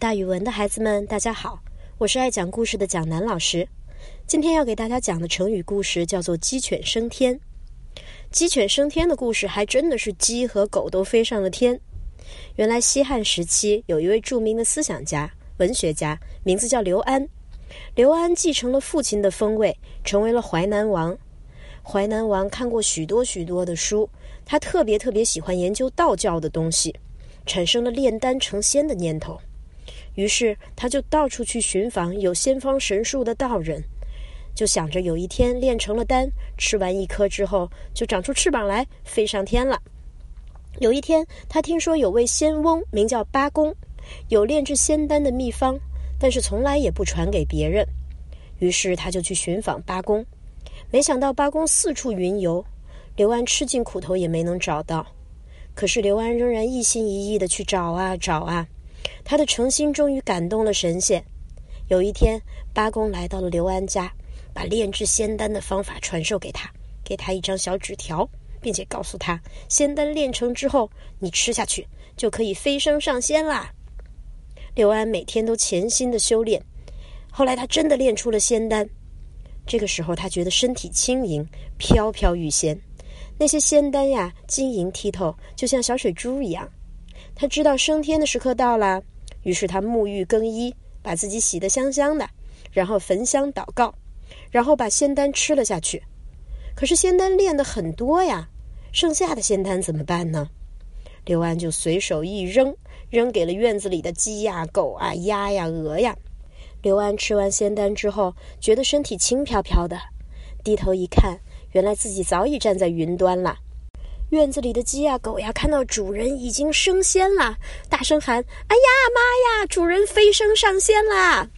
大语文的孩子们，大家好，我是爱讲故事的蒋楠老师。今天要给大家讲的成语故事叫做“鸡犬升天”。鸡犬升天的故事还真的是鸡和狗都飞上了天。原来西汉时期有一位著名的思想家、文学家，名字叫刘安。刘安继承了父亲的封位，成为了淮南王。淮南王看过许多许多的书，他特别特别喜欢研究道教的东西，产生了炼丹成仙的念头。于是，他就到处去寻访有仙方神术的道人，就想着有一天炼成了丹，吃完一颗之后就长出翅膀来飞上天了。有一天，他听说有位仙翁名叫八公，有炼制仙丹的秘方，但是从来也不传给别人。于是他就去寻访八公，没想到八公四处云游，刘安吃尽苦头也没能找到。可是刘安仍然一心一意的去找啊找啊。他的诚心终于感动了神仙。有一天，八公来到了刘安家，把炼制仙丹的方法传授给他，给他一张小纸条，并且告诉他，仙丹炼成之后，你吃下去就可以飞升上仙啦。刘安每天都潜心的修炼，后来他真的炼出了仙丹。这个时候，他觉得身体轻盈，飘飘欲仙。那些仙丹呀，晶莹剔透，就像小水珠一样。他知道升天的时刻到了，于是他沐浴更衣，把自己洗得香香的，然后焚香祷告，然后把仙丹吃了下去。可是仙丹炼的很多呀，剩下的仙丹怎么办呢？刘安就随手一扔，扔给了院子里的鸡呀、狗啊、鸭呀、鹅呀。刘安吃完仙丹之后，觉得身体轻飘飘的，低头一看，原来自己早已站在云端了。院子里的鸡呀、狗呀，看到主人已经升仙了，大声喊：“哎呀妈呀，主人飞升上仙啦！”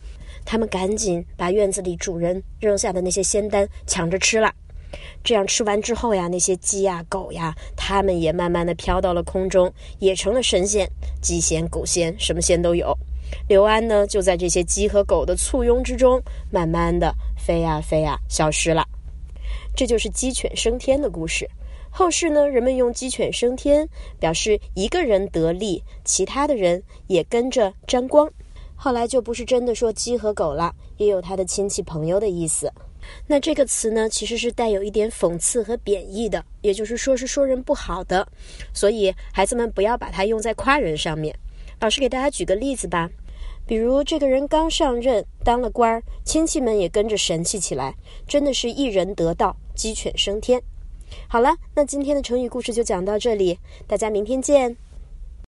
他们赶紧把院子里主人扔下的那些仙丹抢着吃了。这样吃完之后呀，那些鸡呀、狗呀，它们也慢慢的飘到了空中，也成了神仙，鸡仙、狗仙，什么仙都有。刘安呢，就在这些鸡和狗的簇拥之中，慢慢的飞呀飞呀，消失了。这就是鸡犬升天的故事。后世呢，人们用“鸡犬升天”表示一个人得利，其他的人也跟着沾光。后来就不是真的说鸡和狗了，也有他的亲戚朋友的意思。那这个词呢，其实是带有一点讽刺和贬义的，也就是说是说人不好的。所以孩子们不要把它用在夸人上面。老师给大家举个例子吧，比如这个人刚上任当了官儿，亲戚们也跟着神气起来，真的是一人得道，鸡犬升天。好了，那今天的成语故事就讲到这里，大家明天见。